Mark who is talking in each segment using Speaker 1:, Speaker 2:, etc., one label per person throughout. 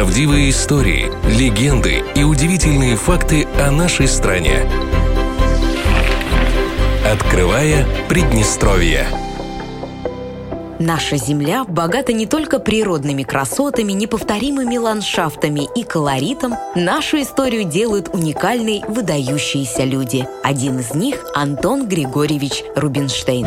Speaker 1: Правдивые истории, легенды и удивительные факты о нашей стране. Открывая Приднестровье.
Speaker 2: Наша земля богата не только природными красотами, неповторимыми ландшафтами и колоритом. Нашу историю делают уникальной выдающиеся люди. Один из них – Антон Григорьевич Рубинштейн.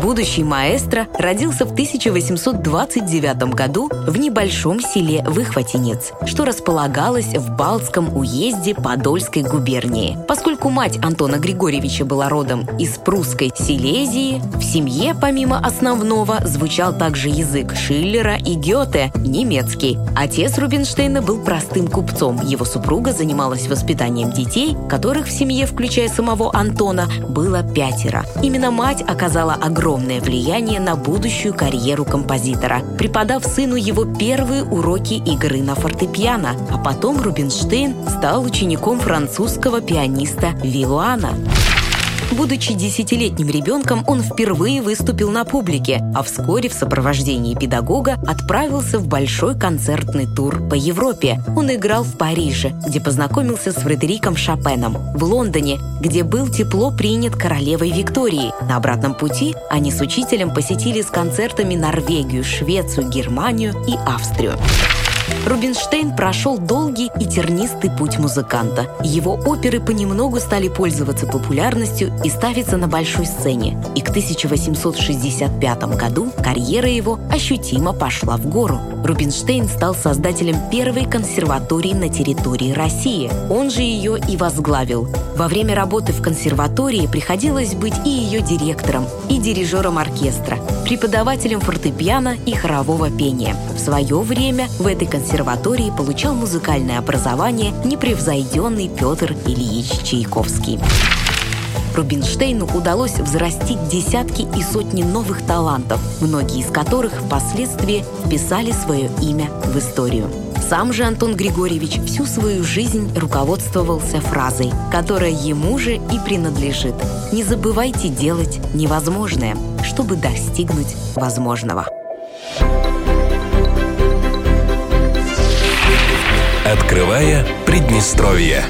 Speaker 2: Будущий маэстро родился в 1829 году в небольшом селе Выхватинец, что располагалось в Балтском уезде Подольской губернии. Поскольку мать Антона Григорьевича была родом из прусской Силезии, в семье, помимо основного, звучал также язык Шиллера и Гёте – немецкий. Отец Рубинштейна был простым купцом. Его супруга занималась воспитанием детей, которых в семье, включая самого Антона, было пятеро. Именно мать оказала огромное огромное влияние на будущую карьеру композитора, преподав сыну его первые уроки игры на фортепиано, а потом Рубинштейн стал учеником французского пианиста Вилуана. Будучи десятилетним ребенком, он впервые выступил на публике, а вскоре в сопровождении педагога отправился в большой концертный тур по Европе. Он играл в Париже, где познакомился с Фредериком Шопеном, в Лондоне, где был тепло принят королевой Викторией. На обратном пути они с учителем посетили с концертами Норвегию, Швецию, Германию и Австрию. Рубинштейн прошел долгий и тернистый путь музыканта. Его оперы понемногу стали пользоваться популярностью и ставиться на большой сцене. И к 1865 году карьера его ощутимо пошла в гору. Рубинштейн стал создателем первой консерватории на территории России. Он же ее и возглавил. Во время работы в консерватории приходилось быть и ее директором, и дирижером оркестра, преподавателем фортепиано и хорового пения. В свое время в этой консерватории получал музыкальное образование непревзойденный Петр Ильич Чайковский. Рубинштейну удалось взрастить десятки и сотни новых талантов, многие из которых впоследствии вписали свое имя в историю. Сам же Антон Григорьевич всю свою жизнь руководствовался фразой, которая ему же и принадлежит. «Не забывайте делать невозможное, чтобы достигнуть возможного».
Speaker 1: Открывая Приднестровье.